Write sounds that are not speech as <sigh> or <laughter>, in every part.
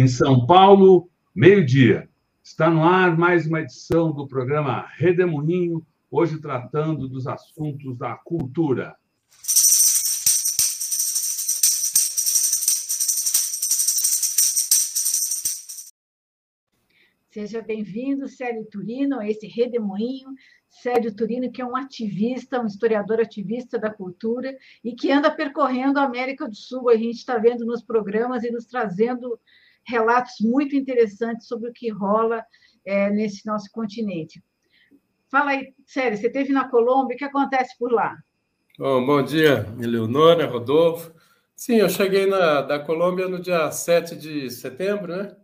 Em São Paulo, meio-dia. Está no ar mais uma edição do programa Redemoinho, hoje tratando dos assuntos da cultura. Seja bem-vindo, Célio Turino, a esse Redemoinho, Sérgio Turino, que é um ativista, um historiador ativista da cultura e que anda percorrendo a América do Sul. A gente está vendo nos programas e nos trazendo relatos muito interessantes sobre o que rola é, nesse nosso continente. Fala aí, Sérgio, você esteve na Colômbia, o que acontece por lá? Bom, bom dia, Eleonora, Rodolfo. Sim, eu cheguei na, da Colômbia no dia 7 de setembro, né?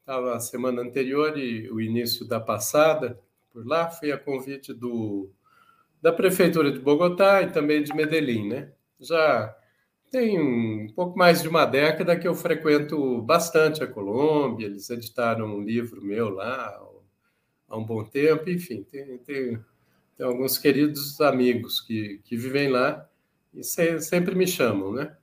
Estava a semana anterior e o início da passada por lá, fui a convite do, da Prefeitura de Bogotá e também de Medellín, né? Já tem um pouco mais de uma década que eu frequento bastante a Colômbia, eles editaram um livro meu lá há um bom tempo, enfim, tem, tem, tem alguns queridos amigos que, que vivem lá e se, sempre me chamam, né?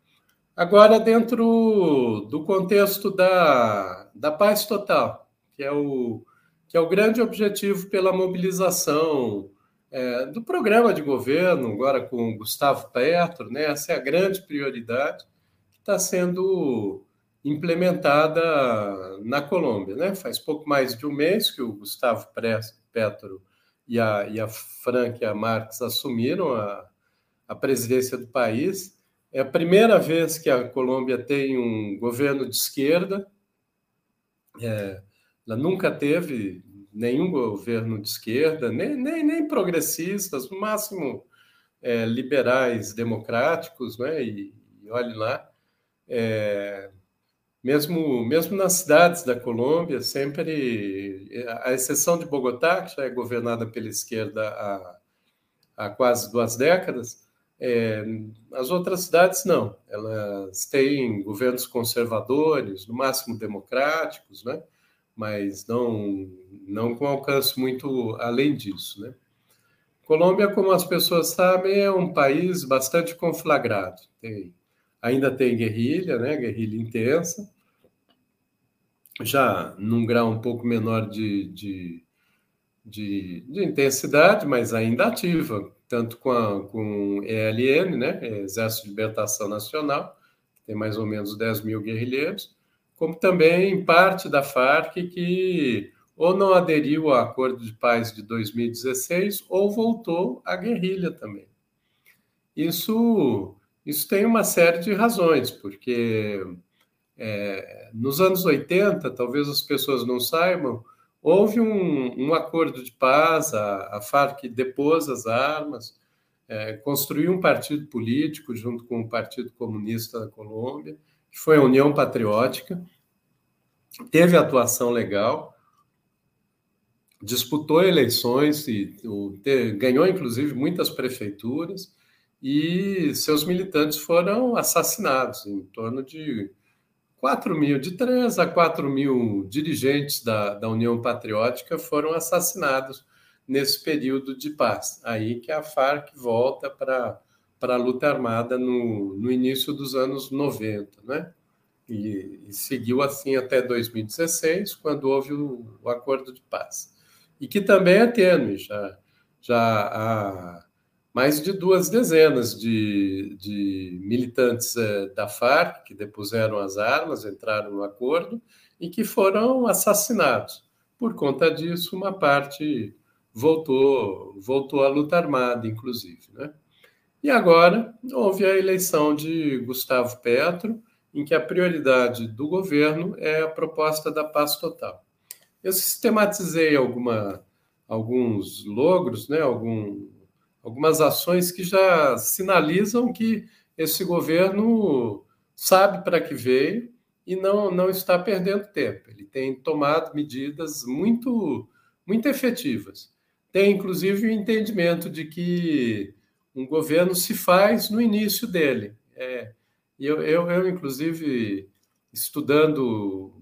Agora, dentro do contexto da, da paz total, que é o, que é o grande objetivo pela mobilização é, do programa de governo, agora com Gustavo Petro, né? essa é a grande prioridade que está sendo implementada na Colômbia. Né? Faz pouco mais de um mês que o Gustavo Petro e a, e a Frankia Marques assumiram a, a presidência do país. É a primeira vez que a Colômbia tem um governo de esquerda. É, ela nunca teve nenhum governo de esquerda, nem, nem, nem progressistas, no máximo é, liberais democráticos, né? E, e olhe lá, é, mesmo, mesmo nas cidades da Colômbia, sempre, a exceção de Bogotá, que já é governada pela esquerda há, há quase duas décadas, é, as outras cidades não, elas têm governos conservadores, no máximo democráticos, né? Mas não, não com alcance muito além disso. Né? Colômbia, como as pessoas sabem, é um país bastante conflagrado. Tem, ainda tem guerrilha, né? guerrilha intensa, já num grau um pouco menor de, de, de, de intensidade, mas ainda ativa, tanto com, a, com ELN, né? Exército de Libertação Nacional, tem mais ou menos 10 mil guerrilheiros, como também parte da Farc que ou não aderiu ao acordo de paz de 2016 ou voltou à guerrilha também. Isso, isso tem uma série de razões, porque é, nos anos 80, talvez as pessoas não saibam, houve um, um acordo de paz, a, a Farc depôs as armas, é, construiu um partido político junto com o Partido Comunista da Colômbia, que foi a União Patriótica, teve atuação legal, disputou eleições e ganhou, inclusive, muitas prefeituras, e seus militantes foram assassinados, em torno de 4 mil, de 3 a 4 mil dirigentes da, da União Patriótica foram assassinados nesse período de paz. Aí que a Farc volta para a luta armada no, no início dos anos 90, né? E, e seguiu assim até 2016, quando houve o, o, acordo de paz. E que também é tênue, já, já há mais de duas dezenas de, de militantes é, da Farc que depuseram as armas, entraram no acordo e que foram assassinados. Por conta disso, uma parte voltou, voltou à luta armada, inclusive. Né? E agora houve a eleição de Gustavo Petro, em que a prioridade do governo é a proposta da paz total. Eu sistematizei alguma, alguns logros, né, algum, algumas ações que já sinalizam que esse governo sabe para que veio e não, não está perdendo tempo. Ele tem tomado medidas muito, muito efetivas. Tem, inclusive, o entendimento de que um governo se faz no início dele. É, eu, eu, eu, inclusive, estudando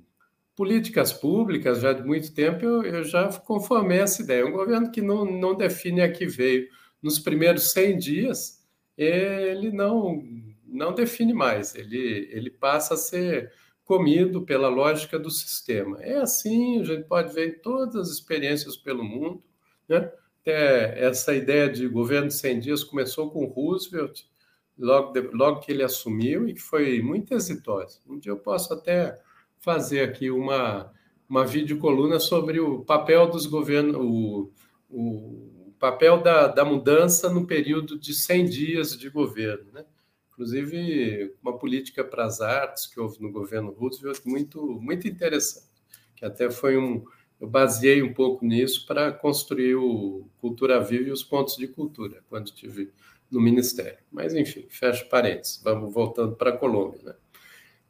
políticas públicas já de muito tempo, eu, eu já conformei essa ideia. Um governo que não, não define a que veio nos primeiros 100 dias, ele não, não define mais, ele, ele passa a ser comido pela lógica do sistema. É assim, a gente pode ver em todas as experiências pelo mundo. Né? Até essa ideia de governo de 100 dias começou com Roosevelt, logo, de, logo que ele assumiu, e que foi muito exitosa. Um dia eu posso até fazer aqui uma, uma videocoluna sobre o papel dos governos, o, o papel da, da mudança no período de 100 dias de governo. Né? Inclusive, uma política para as artes que houve no governo Roosevelt muito, muito interessante, que até foi um. Eu baseei um pouco nisso para construir o Cultura Viva e os pontos de cultura, quando estive no Ministério. Mas, enfim, fecha parênteses, vamos voltando para a Colômbia. Né?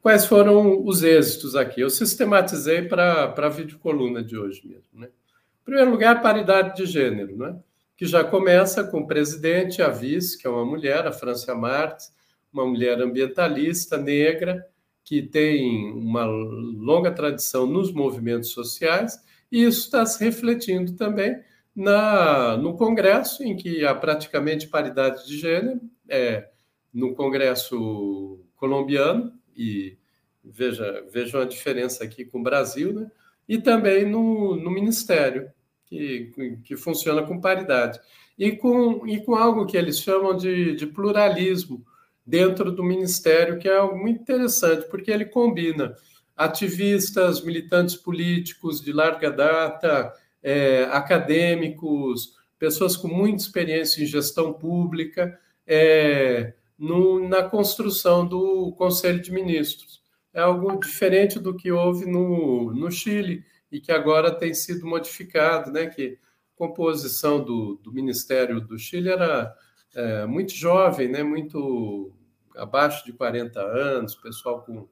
Quais foram os êxitos aqui? Eu sistematizei para a videocoluna de hoje mesmo. Né? Em primeiro lugar, paridade de gênero, né? que já começa com o presidente, a vice, que é uma mulher, a Francia Marques, uma mulher ambientalista negra, que tem uma longa tradição nos movimentos sociais, e isso está se refletindo também na, no Congresso, em que há praticamente paridade de gênero, é, no Congresso colombiano, e veja, vejam a diferença aqui com o Brasil, né? e também no, no Ministério, que, que funciona com paridade. E com, e com algo que eles chamam de, de pluralismo dentro do Ministério, que é algo muito interessante, porque ele combina ativistas, militantes políticos de larga data, é, acadêmicos, pessoas com muita experiência em gestão pública, é, no, na construção do Conselho de Ministros. É algo diferente do que houve no, no Chile e que agora tem sido modificado, né? Que a composição do, do Ministério do Chile era é, muito jovem, né? Muito abaixo de 40 anos, pessoal com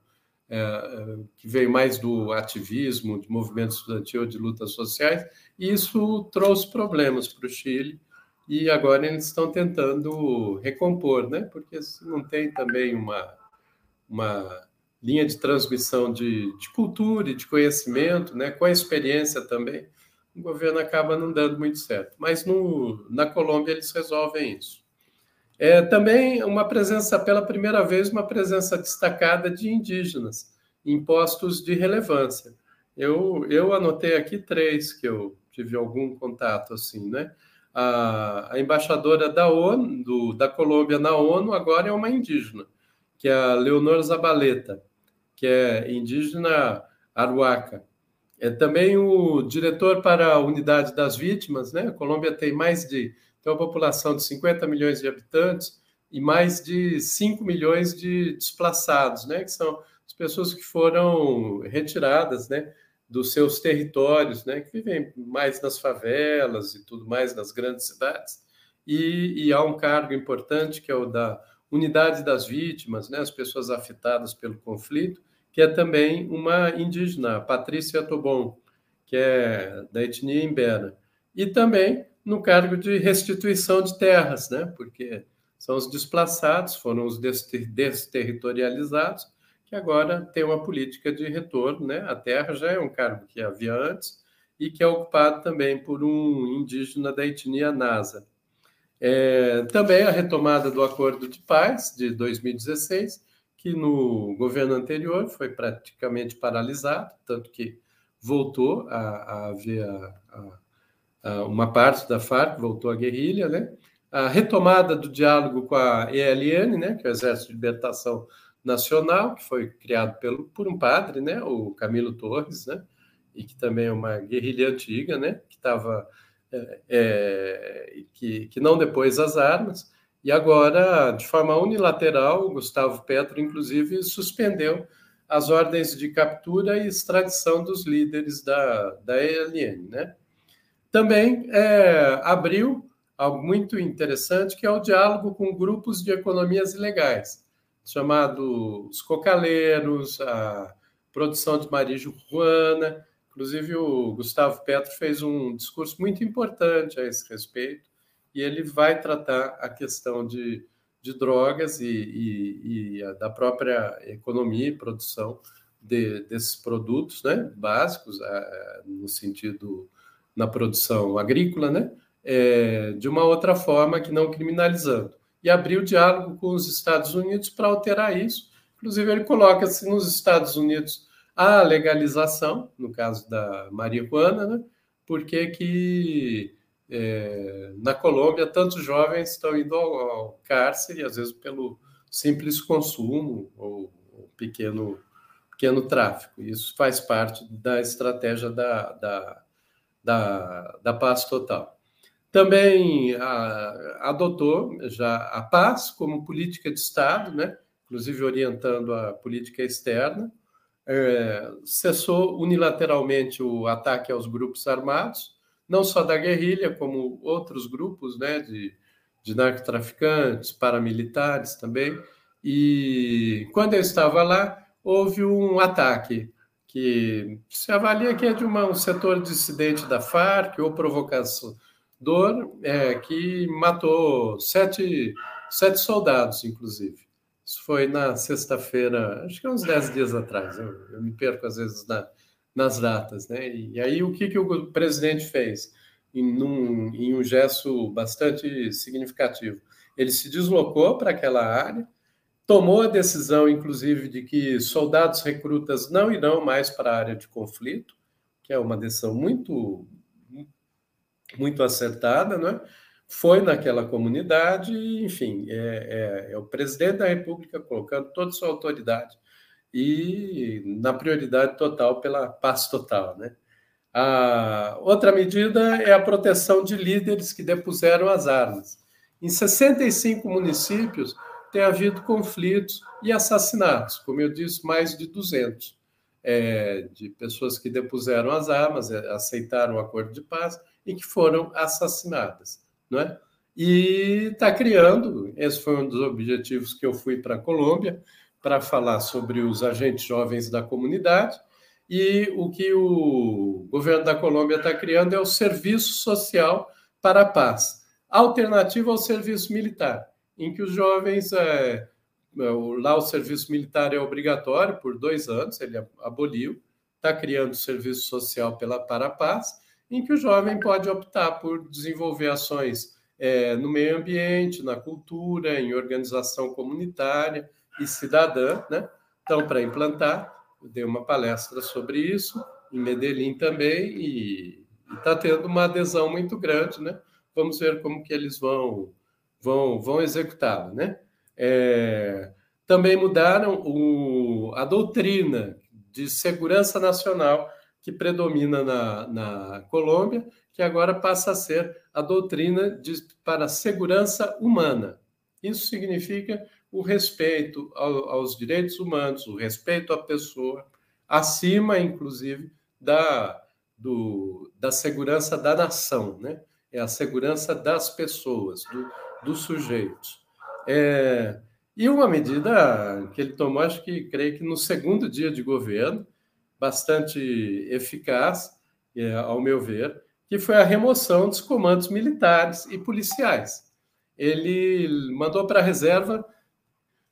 é, é, que veio mais do ativismo, de movimento estudantil, de lutas sociais, e isso trouxe problemas para o Chile, e agora eles estão tentando recompor, né? porque não tem também uma, uma linha de transmissão de, de cultura e de conhecimento, né? com a experiência também, o governo acaba não dando muito certo. Mas no, na Colômbia eles resolvem isso. É também uma presença, pela primeira vez, uma presença destacada de indígenas em postos de relevância. Eu, eu anotei aqui três que eu tive algum contato assim, né? A, a embaixadora da ONU, do, da Colômbia na ONU, agora é uma indígena, que é a Leonor Zabaleta, que é indígena aruaca. É também o diretor para a unidade das vítimas, né? A Colômbia tem mais de tem uma população de 50 milhões de habitantes e mais de 5 milhões de desplaçados, né, que são as pessoas que foram retiradas, né, dos seus territórios, né, que vivem mais nas favelas e tudo mais nas grandes cidades. E, e há um cargo importante que é o da unidade das vítimas, né, as pessoas afetadas pelo conflito, que é também uma indígena, Patrícia Tobon, que é da etnia Imbera. E também no cargo de restituição de terras, né? porque são os desplaçados, foram os desterritorializados, que agora tem uma política de retorno. Né? A terra já é um cargo que havia antes e que é ocupado também por um indígena da etnia Nasa. É, também a retomada do Acordo de Paz de 2016, que no governo anterior foi praticamente paralisado, tanto que voltou a, a haver a, a uma parte da FARC voltou à guerrilha, né? A retomada do diálogo com a ELN, né, que é o Exército de Libertação Nacional, que foi criado pelo, por um padre, né, o Camilo Torres, né, e que também é uma guerrilha antiga, né, que estava é, é, que, que não depois as armas, e agora, de forma unilateral, Gustavo Petro, inclusive, suspendeu as ordens de captura e extradição dos líderes da, da ELN, né? Também é, abriu algo muito interessante, que é o diálogo com grupos de economias ilegais, chamados cocaleiros, a produção de marijuana. Inclusive, o Gustavo Petro fez um discurso muito importante a esse respeito, e ele vai tratar a questão de, de drogas e, e, e da própria economia e produção de, desses produtos né, básicos, no sentido na produção agrícola, né? É, de uma outra forma que não criminalizando. E abrir o diálogo com os Estados Unidos para alterar isso, Inclusive, ele coloca-se nos Estados Unidos a legalização, no caso da marihuana, né? porque que é, na Colômbia tantos jovens estão indo ao, ao, cárcere, às vezes pelo simples consumo ou, ou pequeno, pequeno tráfico. Isso faz parte da estratégia da, da, da, da paz total. Também a, adotou já a paz como política de Estado, né? inclusive orientando a política externa, é, cessou unilateralmente o ataque aos grupos armados, não só da guerrilha, como outros grupos né, de, de narcotraficantes, paramilitares também. E quando eu estava lá, houve um ataque que se avalia que é de uma, um setor dissidente da Farc ou provocação é, que matou sete, sete soldados, inclusive. Isso foi na sexta-feira, acho que uns dez dias atrás. Eu, eu me perco às vezes na, nas datas, né? E aí o que, que o presidente fez? Em, num, em um gesto bastante significativo. Ele se deslocou para aquela área, tomou a decisão, inclusive, de que soldados recrutas não irão mais para a área de conflito, que é uma decisão muito muito acertada, né? foi naquela comunidade, enfim, é, é, é, o presidente da República colocando toda a sua autoridade e na prioridade total pela paz total, né? A outra medida é a proteção de líderes que depuseram as armas. Em 65 municípios tem havido conflitos e assassinatos, como eu disse, mais de 200 é, de pessoas que depuseram as armas, é, aceitaram o acordo de paz e que foram assassinadas, não é? E está criando, esse foi um dos objetivos que eu fui para a Colômbia, para falar sobre os agentes jovens da comunidade, e o que o governo da Colômbia está criando é o Serviço Social para a Paz, alternativa ao serviço militar, em que os jovens, é, lá o serviço militar é obrigatório por dois anos, ele aboliu, está criando o Serviço Social pela, para Paz, em que o jovem pode optar por desenvolver ações é, no meio ambiente, na cultura, em organização comunitária e cidadã, né? Então, para implantar, eu dei uma palestra sobre isso em Medellín também e está tendo uma adesão muito grande, né? Vamos ver como que eles vão vão vão executá-lo, né? É, também mudaram o, a doutrina de segurança nacional que predomina na, na Colômbia, que agora passa a ser a doutrina de, para segurança humana. Isso significa o respeito ao, aos direitos humanos, o respeito à pessoa, acima, inclusive, da, do, da segurança da nação, né? É a segurança das pessoas, do, dos sujeitos. É, e uma medida que ele tomou, acho que creio que no segundo dia de governo, bastante eficaz, é, ao meu ver, que foi a remoção dos comandos militares e policiais. Ele mandou para a reserva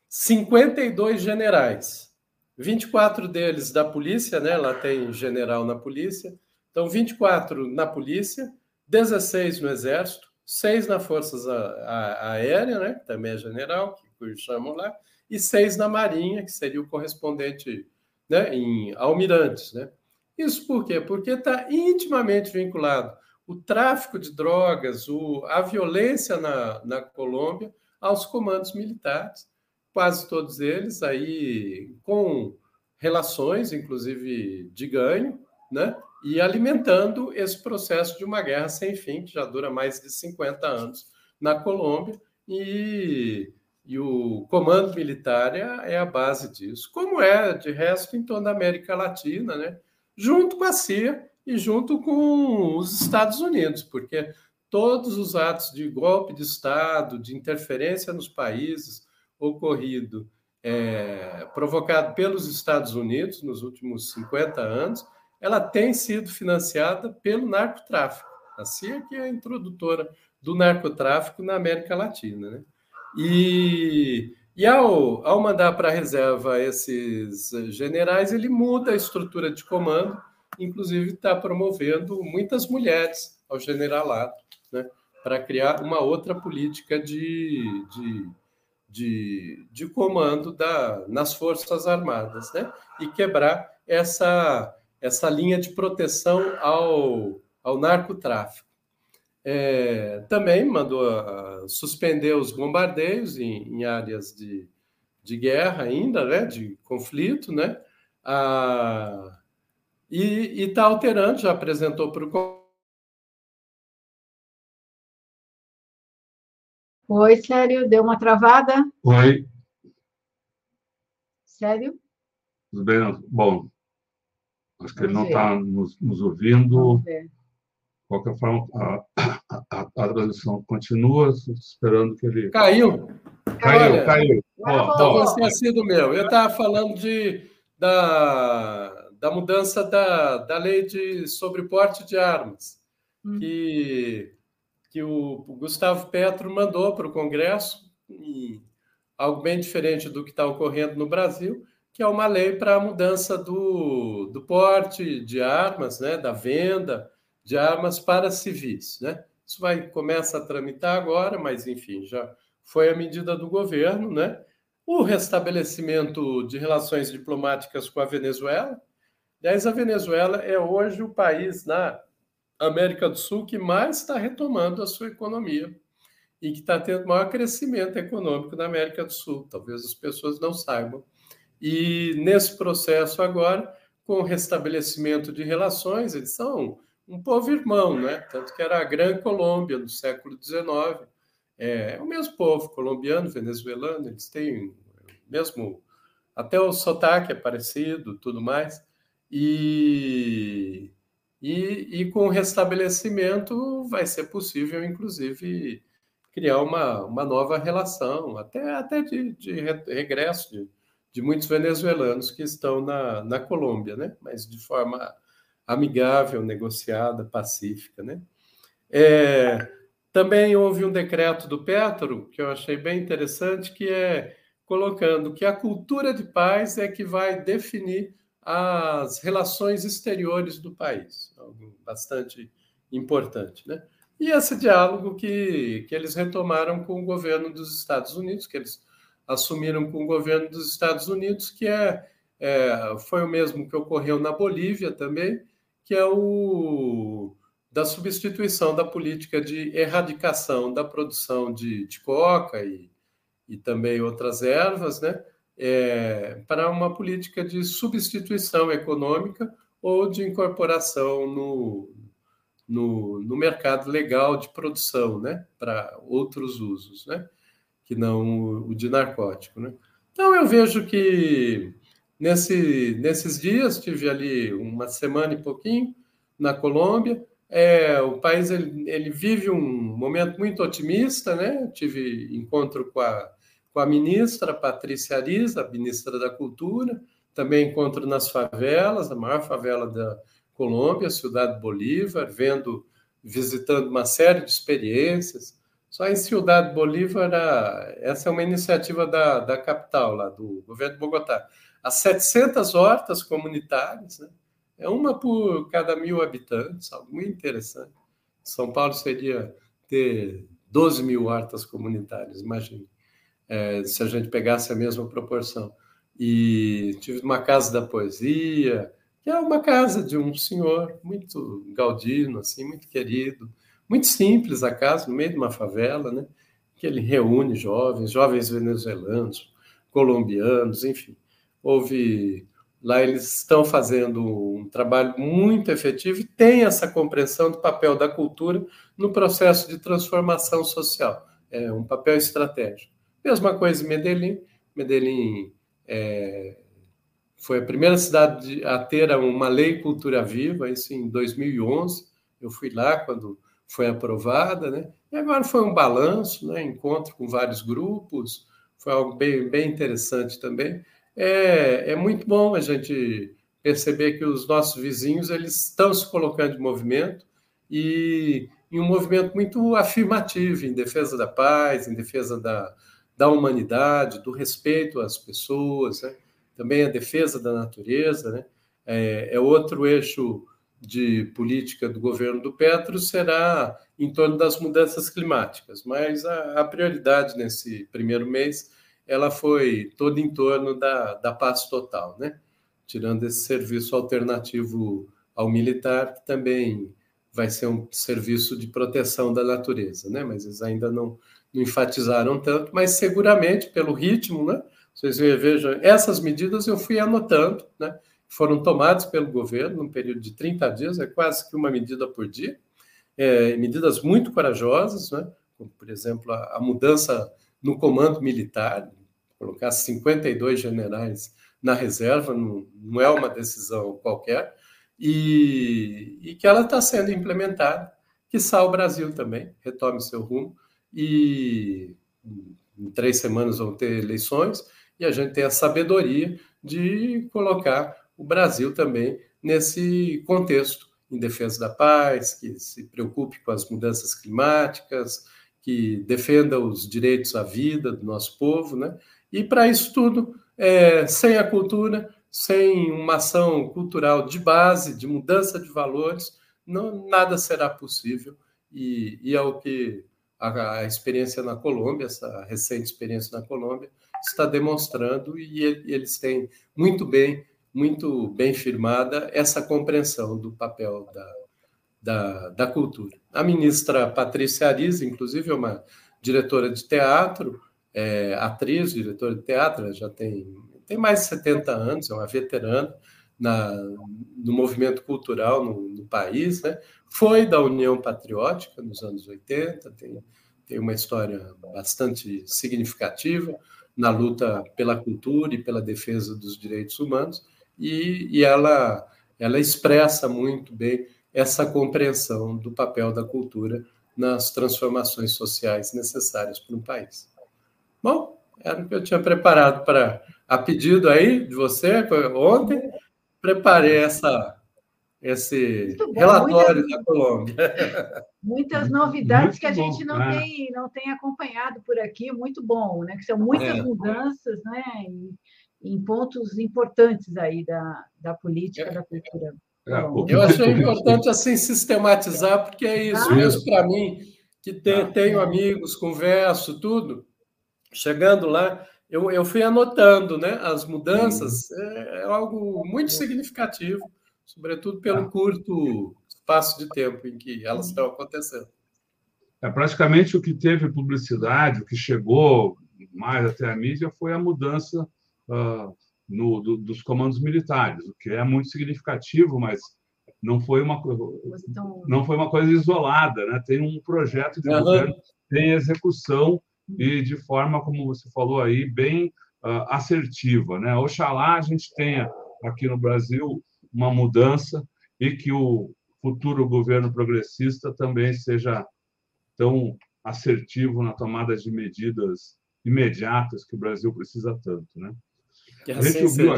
52 generais, 24 deles da polícia, né? Lá tem general na polícia. Então, 24 na polícia, 16 no exército, 6 na forças aéreas, né? Que também é general, que chamam lá, e 6 na marinha, que seria o correspondente né, em almirantes. Né? Isso por quê? Porque está intimamente vinculado o tráfico de drogas, o, a violência na, na Colômbia aos comandos militares, quase todos eles aí com relações, inclusive de ganho, né? E alimentando esse processo de uma guerra sem fim, que já dura mais de 50 anos na Colômbia, e e o comando militar é, é a base disso, como é, de resto, em toda a América Latina, né? junto com a CIA e junto com os Estados Unidos, porque todos os atos de golpe de Estado, de interferência nos países ocorrido, é, provocado pelos Estados Unidos nos últimos 50 anos, ela tem sido financiada pelo narcotráfico. A CIA que é a introdutora do narcotráfico na América Latina. Né? E, e ao, ao mandar para a reserva esses generais, ele muda a estrutura de comando, inclusive está promovendo muitas mulheres ao generalato, né, para criar uma outra política de, de, de, de comando da, nas Forças Armadas, né? e quebrar essa, essa linha de proteção ao, ao narcotráfico. É, também mandou uh, suspender os bombardeios em, em, áreas de, de guerra ainda, né, de conflito, né, ah, e está alterando, já apresentou para o Oi, Sério, deu uma travada? Oi. Sério? Tudo bem? Bom, acho que Vamos ele não está nos, nos, ouvindo. De qualquer forma, a, a, a, tradução continua, esperando que ele. Caiu! Caiu, Olha, caiu. Talvez tenha sido meu. Eu estava falando de, da, da mudança da, da lei de, sobre porte de armas, hum. que que o Gustavo Petro mandou para o Congresso, algo bem diferente do que está ocorrendo no Brasil, que é uma lei para a mudança do, do porte de armas, né, da venda de armas para civis. Né? Isso vai começa a tramitar agora, mas enfim, já foi a medida do governo, né? O restabelecimento de relações diplomáticas com a Venezuela. Aliás, a Venezuela é hoje o país na América do Sul que mais está retomando a sua economia e que está tendo maior crescimento econômico na América do Sul. Talvez as pessoas não saibam. E nesse processo agora, com o restabelecimento de relações, eles são um povo irmão, né? Tanto que era a Grande Colômbia no século XIX. É, é o mesmo povo, colombiano, venezuelano, eles têm mesmo até o sotaque é parecido, tudo mais. E e, e com o restabelecimento vai ser possível, inclusive, criar uma, uma nova relação, até, até de, de regresso de, de muitos venezuelanos que estão na, na Colômbia, né? mas de forma amigável, negociada, pacífica. Né? É, também houve um decreto do Petro, que eu achei bem interessante, que é colocando que a cultura de paz é que vai definir as relações exteriores do país, algo bastante importante, né? E esse diálogo que, que eles retomaram com o governo dos Estados Unidos, que eles assumiram com o governo dos Estados Unidos, que é, é foi o mesmo que ocorreu na Bolívia também, que é o da substituição da política de erradicação da produção de, de coca e, e também outras ervas, né? é, para uma política de substituição econômica ou de incorporação no, no, no mercado legal de produção, né, para outros usos, né, que não o de narcótico, né. Então eu vejo que nesse, nesses dias tive ali uma semana e pouquinho na Colômbia, é, o país ele, ele vive um momento muito otimista, né? Tive encontro com a com a ministra Patrícia Ariza, ministra da Cultura, também encontro nas favelas, a maior favela da Colômbia, Cidade Bolívar, vendo, visitando uma série de experiências. Só em Cidade Bolívar, essa é uma iniciativa da, da capital, lá do governo de Bogotá. As 700 hortas comunitárias, né? é uma por cada mil habitantes, algo muito interessante. São Paulo seria ter 12 mil hortas comunitárias, imagine é, se a gente pegasse a mesma proporção. E tive uma casa da poesia, que é uma casa de um senhor muito gaudino, assim, muito querido, muito simples a casa, no meio de uma favela, né? que ele reúne jovens, jovens venezuelanos, colombianos, enfim. Houve lá eles estão fazendo um trabalho muito efetivo e tem essa compreensão do papel da cultura no processo de transformação social. É um papel estratégico. Mesma coisa em Medellín. Medellín é, foi a primeira cidade a ter uma lei cultura viva, isso em 2011. Eu fui lá quando foi aprovada, né? E agora foi um balanço, né? Encontro com vários grupos, foi algo bem, bem interessante também. É, é muito bom a gente perceber que os nossos vizinhos eles estão se colocando em movimento e em um movimento muito afirmativo em defesa da paz, em defesa da, da humanidade, do respeito às pessoas, né? também a defesa da natureza, né? é, é, outro eixo de política do governo do Petro será em torno das mudanças climáticas, mas a, a prioridade nesse primeiro mês ela foi toda em torno da, da paz total, né? tirando esse serviço alternativo ao militar, que também vai ser um serviço de proteção da natureza, né? mas eles ainda não, não enfatizaram tanto, mas seguramente pelo ritmo, né? Vocês vejam, essas medidas eu fui anotando, né? Foram tomadas pelo governo num período de 30 dias, é quase que uma medida por dia. É, medidas muito corajosas, né? Como, por exemplo, a, a mudança no comando militar, colocar 52 generais na reserva, não, não é uma decisão qualquer, e, e que ela está sendo implementada, que o Brasil também retome seu rumo, e em três semanas vão ter eleições, e a gente tem a sabedoria de colocar o Brasil também nesse contexto, em defesa da paz, que se preocupe com as mudanças climáticas, que defenda os direitos à vida do nosso povo, né? E para isso tudo, é, sem a cultura, sem uma ação cultural de base, de mudança de valores, não, nada será possível. E, e é o que a, a, experiência na Colômbia, essa recente experiência na Colômbia, está demonstrando, e, e eles têm muito bem, muito bem firmada essa compreensão do papel da, da, da cultura. A ministra Patrícia Ariz, inclusive, é uma diretora de teatro, é, atriz, diretora de teatro, já tem, tem mais de 70 anos, é uma veterana na, no movimento cultural no, no país, né? foi da União Patriótica nos anos 80, tem, tem uma história bastante significativa na luta pela cultura e pela defesa dos direitos humanos, e, e ela, ela expressa muito bem essa compreensão do papel da cultura nas transformações sociais necessárias para um país. Bom, era o que eu tinha preparado para a pedido aí de você ontem. Preparei essa, esse bom, relatório muitas, da Colômbia. <laughs> Muitas novidades muito que a gente não, é. tem, não tem acompanhado por aqui, muito bom, né? Que são muitas é. mudanças, né? Em, em, pontos importantes aí da, da política, é. da cultura. É, eu achei importante assim sistematizar, porque é isso, ah, mesmo para mim, que te, ah, tenho amigos, converso, tudo, chegando lá, eu, eu fui anotando, né? As mudanças é, é algo muito significativo, sobretudo pelo curto espaço de tempo em que elas estão acontecendo. É praticamente o que teve publicidade, o que chegou mais até a mídia foi a mudança uh, no, do, dos comandos militares, o que é muito significativo, mas não foi uma não foi uma coisa isolada, né? Tem um projeto de uhum. governo, tem execução e de forma, como você falou aí, bem uh, assertiva. Né? Oxalá a gente tenha aqui no Brasil uma mudança e que o futuro governo progressista também seja tão assertivo na tomada de medidas imediatas que o Brasil precisa tanto, né? Que a, gente ouviu,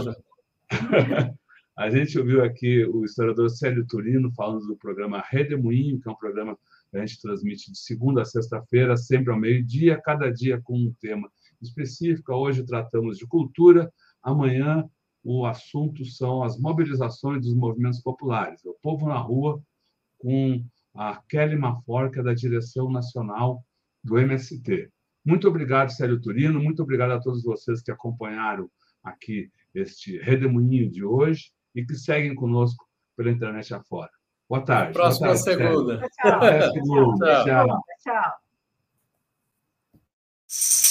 <laughs> a gente ouviu aqui o historiador Célio Turino falando do programa Redemoinho, que é um programa a gente transmite de segunda a sexta-feira, sempre ao meio-dia, cada dia com um tema específico. Hoje tratamos de cultura, amanhã o assunto são as mobilizações dos movimentos populares. O povo na rua, com a Kelly Maforca, da direção nacional do MST. Muito obrigado, Célio Turino, muito obrigado a todos vocês que acompanharam aqui este redemoinho de hoje e que seguem conosco pela internet afora. Boa tarde. Próxima boa tarde, segunda. Tchau. Tchau. tchau. tchau. tchau.